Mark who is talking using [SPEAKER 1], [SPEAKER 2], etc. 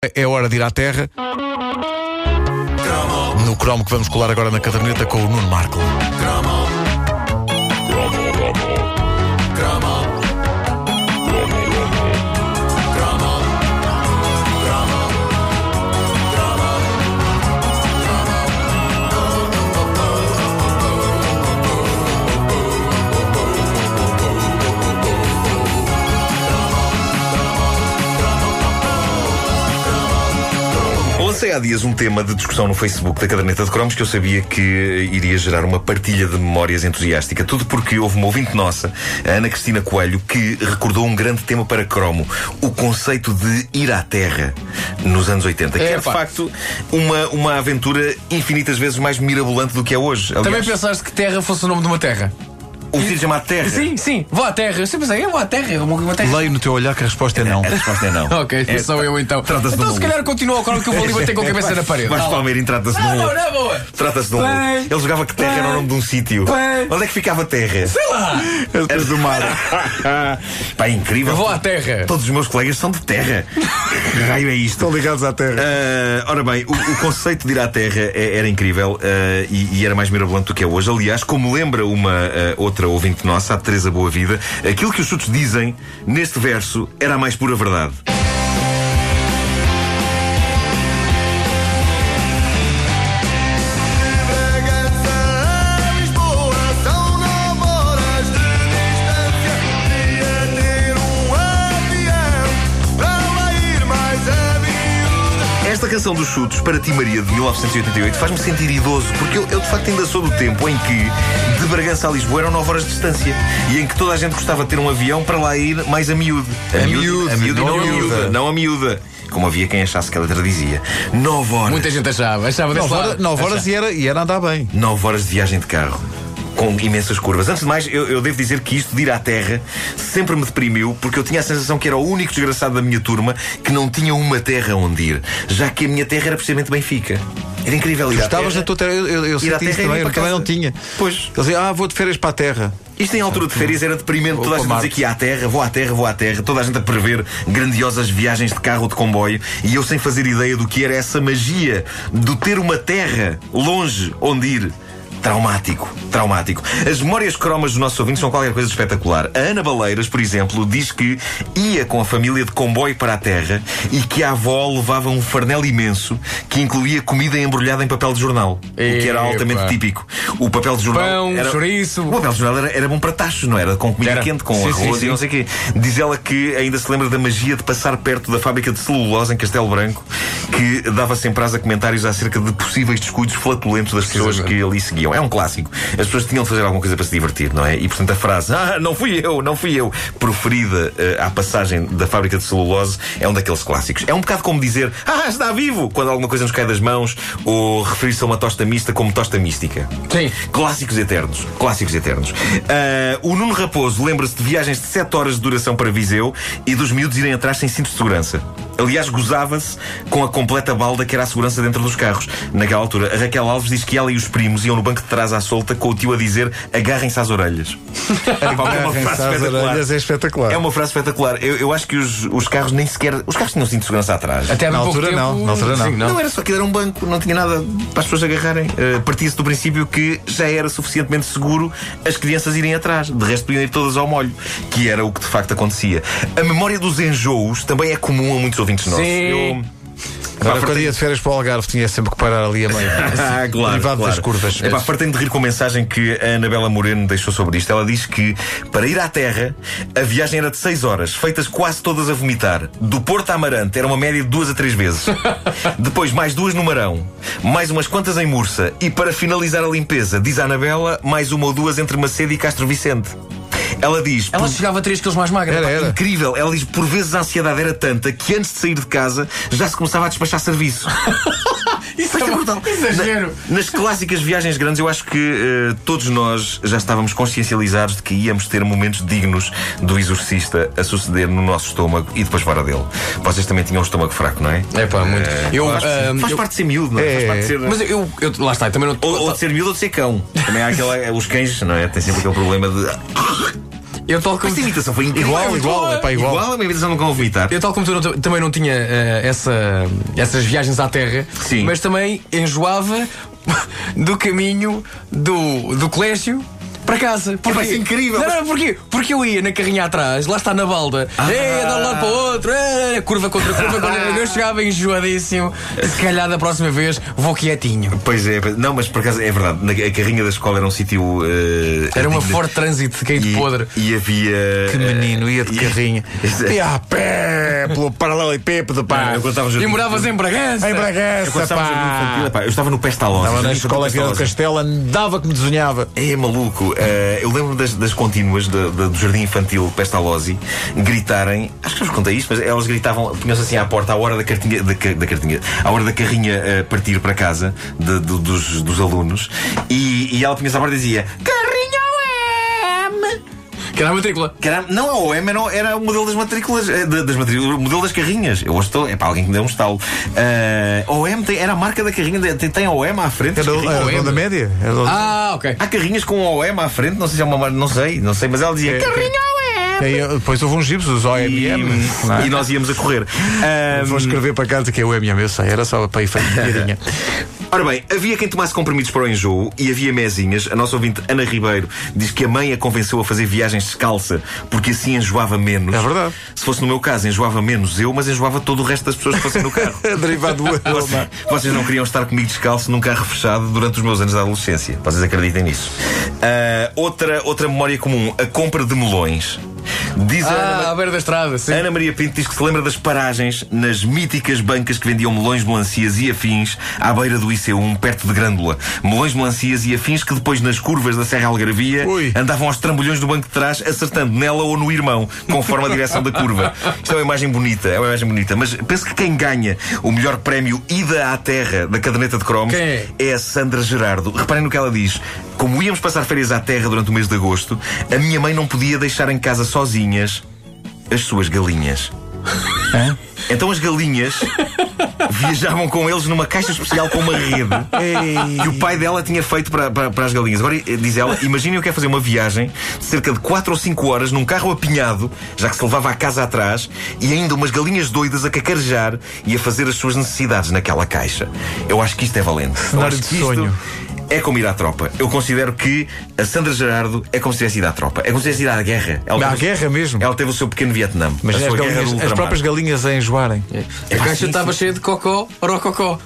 [SPEAKER 1] É hora de ir à terra. No cromo que vamos colar agora na caderneta com o Nuno Marco.
[SPEAKER 2] Lancei há dias um tema de discussão no Facebook da caderneta de cromos que eu sabia que iria gerar uma partilha de memórias entusiástica. Tudo porque houve uma ouvinte nossa, a Ana Cristina Coelho, que recordou um grande tema para cromo: o conceito de ir à Terra nos anos 80. Que é, de
[SPEAKER 3] Epá.
[SPEAKER 2] facto uma, uma aventura infinitas vezes mais mirabolante do que é hoje.
[SPEAKER 3] Também
[SPEAKER 2] Aliás,
[SPEAKER 3] pensaste que Terra fosse o nome de uma terra?
[SPEAKER 2] O sítio chamado Terra.
[SPEAKER 3] Sim, sim. Vou à Terra. Eu sempre pensei, eu vou à Terra. Eu vou à terra.
[SPEAKER 1] Leio no teu olhar que a resposta é não.
[SPEAKER 2] A resposta é não.
[SPEAKER 3] Ok,
[SPEAKER 2] É,
[SPEAKER 3] sou eu então.
[SPEAKER 2] Trata-se de
[SPEAKER 3] Então
[SPEAKER 2] um
[SPEAKER 3] se calhar continua o que eu vou ali bater com a cabeça na parede.
[SPEAKER 2] Mas Palmeirim trata-se de um.
[SPEAKER 3] não, não, boa.
[SPEAKER 2] Trata-se de um. Ele jogava que Terra era o nome de um sítio. Onde é que ficava Terra?
[SPEAKER 3] Sei lá.
[SPEAKER 2] Era do mar. Pá, é incrível.
[SPEAKER 3] Eu vou à Terra.
[SPEAKER 2] Todos os meus colegas são de terra. Que raio é isto?
[SPEAKER 1] Estão ligados à terra.
[SPEAKER 2] Ah, ora bem, o, o conceito de ir à Terra é- era incrível ah, e, e era mais mirabolante do que é hoje. Aliás, como lembra uma ah, outra ouvinte nossa, a Teresa Boa Vida, aquilo que os chutos dizem neste verso era a mais pura verdade. Esta canção dos chutos, para ti Maria, de 1988, faz-me sentir idoso, porque eu, eu, de facto ainda sou do tempo em que de Bragança a Lisboa eram 9 horas de distância e em que toda a gente gostava de ter um avião para lá ir mais a miúde.
[SPEAKER 1] A miúde,
[SPEAKER 2] a miúde
[SPEAKER 1] não
[SPEAKER 2] não
[SPEAKER 1] a
[SPEAKER 2] a miúda.
[SPEAKER 1] miúda.
[SPEAKER 2] Não a miúda. Como havia quem achasse que a letra dizia. 9 horas.
[SPEAKER 3] Muita gente achava. Achava desse
[SPEAKER 1] 9
[SPEAKER 3] lado.
[SPEAKER 1] horas, nove horas e, era, e era andar bem.
[SPEAKER 2] 9 horas de viagem de carro. Com imensas curvas. Antes de mais, eu, eu devo dizer que isto de ir à Terra sempre me deprimiu, porque eu tinha a sensação que era o único desgraçado da minha turma que não tinha uma terra onde ir, já que a minha terra era precisamente Benfica. Era incrível ir à
[SPEAKER 1] estavas na tua terra. Eu, eu, eu senti isso
[SPEAKER 2] terra e
[SPEAKER 1] também, eu também não tinha.
[SPEAKER 2] Pois.
[SPEAKER 1] Eles diziam, ah, vou de férias para a terra.
[SPEAKER 2] Isto em altura de férias era deprimente, toda a gente
[SPEAKER 1] para
[SPEAKER 2] a dizer
[SPEAKER 1] Marte.
[SPEAKER 2] que ia à terra, vou à terra, vou à terra, toda a gente a prever grandiosas viagens de carro ou de comboio e eu sem fazer ideia do que era essa magia do ter uma terra longe onde ir. Traumático, traumático. As memórias cromas dos nossos ouvintes são qualquer coisa espetacular. A Ana Baleiras, por exemplo, diz que ia com a família de comboio para a terra e que a avó levava um farnel imenso que incluía comida embrulhada em papel de jornal. O que era
[SPEAKER 3] Epa.
[SPEAKER 2] altamente típico. O papel de jornal.
[SPEAKER 3] Pão,
[SPEAKER 2] era...
[SPEAKER 3] chouriço.
[SPEAKER 2] O papel de jornal era, era bom para tachos, não era? Com comida
[SPEAKER 3] Era.
[SPEAKER 2] quente, com
[SPEAKER 3] Sim, sim,
[SPEAKER 2] arroz
[SPEAKER 3] sim.
[SPEAKER 2] e não sei o quê. Diz ela que ainda se lembra da magia de passar perto da fábrica de celulose em Castelo Branco, que dava sempre a comentários acerca de possíveis descuidos flatulentos das pessoas que ali seguiam. É um clássico. As pessoas tinham de fazer alguma coisa para se divertir, não é? E portanto a frase, ah, não fui eu, não fui eu, proferida eh, à passagem da fábrica de celulose, é um daqueles clássicos. É um bocado como dizer, ah, está vivo, quando alguma coisa nos cai das mãos, ou referir-se a uma tosta mista como tosta mística.
[SPEAKER 3] Sim.
[SPEAKER 2] Clássicos eternos. Clássicos eternos. Ah, o Nuno Raposo lembra-se de viagens de 7 horas de duração para Viseu e dos miúdos irem atrás sem cinto de segurança. Aliás, gozava-se com a completa balda que era a segurança dentro dos carros. Naquela altura, a Raquel Alves diz que ela e os primos iam no banco de trás à solta com o tio a dizer agarrem-se às orelhas. É uma
[SPEAKER 1] Agarrem-se
[SPEAKER 2] frase
[SPEAKER 1] às orelhas, é espetacular.
[SPEAKER 2] É uma frase espetacular. Eu, eu acho que os, os carros nem sequer. Os carros tinham cinto de segurança atrás.
[SPEAKER 3] Até
[SPEAKER 1] Na altura
[SPEAKER 3] tempo,
[SPEAKER 1] não, na altura não.
[SPEAKER 3] Sim,
[SPEAKER 2] Não. era só que era um banco, não tinha nada para as pessoas agarrarem. Uh, Partia-se do princípio que já era suficientemente seguro as crianças irem atrás. De resto, podiam ir todas ao molho, que era o que de facto acontecia. A memória dos enjoos também é comum a muitos ouvintes nossos.
[SPEAKER 3] Sim.
[SPEAKER 2] Eu-
[SPEAKER 1] Agora, quando ia de férias para o Algarve, tinha sempre que parar ali a meio.
[SPEAKER 2] Ah, claro, claro.
[SPEAKER 1] das curvas.
[SPEAKER 2] É pá, fartei-me de rir com a mensagem que a Anabela Moreno deixou sobre isto. Ela diz que para ir à Terra a viagem era de 6 horas, feitas quase todas a vomitar. Do Porto a Amarante era uma média de duas a três vezes. Depois mais duas no Marão, mais umas quantas em Mursa e para finalizar a limpeza, diz a Anabela, mais uma ou duas entre Macedo e Castro Vicente. Ela diz.
[SPEAKER 3] Ela
[SPEAKER 2] "Por-
[SPEAKER 3] chegava a 3 quilos mais magra.
[SPEAKER 1] Era, era.
[SPEAKER 2] Incrível, ela diz por vezes a ansiedade era tanta que antes de sair de casa já se começava a despachar serviço.
[SPEAKER 3] Isso é brutal. Exagero.
[SPEAKER 2] Na- nas clássicas viagens grandes, eu acho que eh, todos nós já estávamos consciencializados de que íamos ter momentos dignos do exorcista a suceder no nosso estômago e depois fora dele. Vocês também tinham um estômago fraco, não é?
[SPEAKER 3] É pá, muito. Eu,
[SPEAKER 2] faz,
[SPEAKER 3] ahm,
[SPEAKER 2] faz
[SPEAKER 3] eu-
[SPEAKER 2] parte de ser miúdo, não é?
[SPEAKER 1] É,
[SPEAKER 2] Faz parte de ser.
[SPEAKER 3] Mas eu, eu. Lá está, eu também não.
[SPEAKER 2] Ou, ou de ser miúdo ou de ser cão. Também há aquela, os cães, não é? Tem sempre aquele problema de.
[SPEAKER 3] Eu tal como
[SPEAKER 2] Esta imitação foi incrível.
[SPEAKER 1] Igual, igual, é pá, igual.
[SPEAKER 2] a minha imitação nunca vou vomitar.
[SPEAKER 3] Eu, tal como tu, não- também não tinha eh, essa, essas viagens à terra,
[SPEAKER 2] Sim.
[SPEAKER 3] mas também enjoava do caminho do, do colégio para casa. Porque,
[SPEAKER 2] isso é incrível.
[SPEAKER 3] Não, não, porquê? Porque eu ia na carrinha atrás, lá está na balda,
[SPEAKER 2] Ah.
[SPEAKER 3] é, de um lado para o outro, é, curva contra curva, contra Eu chegava enjoadíssimo. Se calhar da próxima vez vou quietinho.
[SPEAKER 2] Pois é, não, mas por acaso é verdade. Na, a carrinha da escola era um sítio. eh,
[SPEAKER 3] Era uma forte trânsito de quem de
[SPEAKER 2] e,
[SPEAKER 3] podre.
[SPEAKER 2] e havia.
[SPEAKER 1] Que menino, ia de
[SPEAKER 2] e-
[SPEAKER 1] carrinha.
[SPEAKER 2] É-
[SPEAKER 1] Ia a pé, pelo paralelepípedo, pá.
[SPEAKER 2] Eu, quando no
[SPEAKER 3] E moravas em Bragança.
[SPEAKER 1] Em
[SPEAKER 2] eu, quando
[SPEAKER 1] Bragança,
[SPEAKER 2] estava no jardim infantil,
[SPEAKER 1] pá.
[SPEAKER 2] eu estava no Pestalozzi.
[SPEAKER 1] Estava na escola aqui do. Castelo, andava que me desenhava.
[SPEAKER 2] É maluco. Eh, eu lembro das, das contínuas da- do Jardim Infantil Pestalozzi gritarem. Acho que eu vos contei isto, mas elas gritavam, punham-se assim à porta à hora da cartinha, da, da cartinha, à hora da carrinha eh, partir para casa de- do- dos, dos alunos. E, e ela punha-se à porta e dizia: OM!
[SPEAKER 3] Que era a matrícula.
[SPEAKER 2] Que era, não, a OM era, era o modelo das matrículas, eh, da- das matrículas, o modelo das carrinhas. Eu hoje estou, é para alguém que me deu um estalo. Eh, a OM tem, era a marca da carrinha, tem, tem a OM à frente.
[SPEAKER 1] Era
[SPEAKER 2] carrinhas.
[SPEAKER 1] era da média. Era da-
[SPEAKER 3] Ah, ok.
[SPEAKER 2] Há carrinhas com OM à frente, não sei se é uma mar- não sei, não sei, mas ela dizia
[SPEAKER 1] É,
[SPEAKER 2] carrinha OM!
[SPEAKER 1] Aí, Depois houve uns gibos, os OMM. é?
[SPEAKER 2] E, e nós íamos a correr. Ahm,
[SPEAKER 1] Vou escrever para casa que é o MM, eu sei, era só para ir feito piadinha.
[SPEAKER 2] ora bem, havia quem tomasse comprimidos para o enjoo e havia mezinhas. A nossa ouvinte Ana Ribeiro diz que a mãe a convenceu a fazer viagens descalça porque assim enjoava menos.
[SPEAKER 1] É verdade.
[SPEAKER 2] Se fosse no meu caso, enjoava menos eu, mas enjoava todo o resto das pessoas que fossem no carro.
[SPEAKER 1] Derivado do
[SPEAKER 2] Vocês, vocês não queriam estar comigo descalço num carro fechado durante os meus anos de adolescência. Vocês acreditem nisso. Ah, outra, outra memória comum, a compra de melões. Diz a Ana,
[SPEAKER 3] Ah, à beira da estrada, sim.
[SPEAKER 2] a Ana Maria Pinto diz que se lembra das paragens nas míticas bancas que vendiam melões, melancias e afins à beira do IC1, perto de Grândola. Melões, melancias e afins que depois nas curvas da Serra Algarvia
[SPEAKER 1] Ui.
[SPEAKER 2] andavam aos trambolhões do banco de trás, acertando nela ou no irmão, conforme a direção da curva. Isto é uma imagem bonita, é uma imagem bonita. Mas penso que quem ganha o melhor prémio Ida à Terra da caderneta de cromos
[SPEAKER 3] é?
[SPEAKER 2] é a Sandra Gerardo. Reparem no que ela diz. Como íamos passar férias à Terra durante o mês de agosto, a minha mãe não podia deixar em casa sozinhas as suas galinhas. Então as galinhas viajavam com eles numa caixa especial com uma rede que o pai dela tinha feito para, para, para as galinhas. Agora, eh, diz ela, imaginem o que é fazer uma viagem de cerca de 4 ou 5 horas num carro apinhado, já que se levava a casa atrás, e ainda umas galinhas doidas a cacarejar e a fazer as suas necessidades naquela caixa. Eu acho que isto é valente.
[SPEAKER 1] Cenário de
[SPEAKER 2] que isto
[SPEAKER 1] sonho.
[SPEAKER 2] É como ir à tropa. Eu considero que a Sandra Gerardo é como se tivesse ido à tropa. É como se tivesse ido à guerra. Ela
[SPEAKER 1] À
[SPEAKER 2] teve-
[SPEAKER 1] guerra mesmo.
[SPEAKER 2] Ela teve o seu pequeno Vietnã.
[SPEAKER 1] Mas
[SPEAKER 2] a
[SPEAKER 1] as, galinhas- as próprias galinhas a enjoarem.
[SPEAKER 3] A caixa estava cheia de cocó, rococó.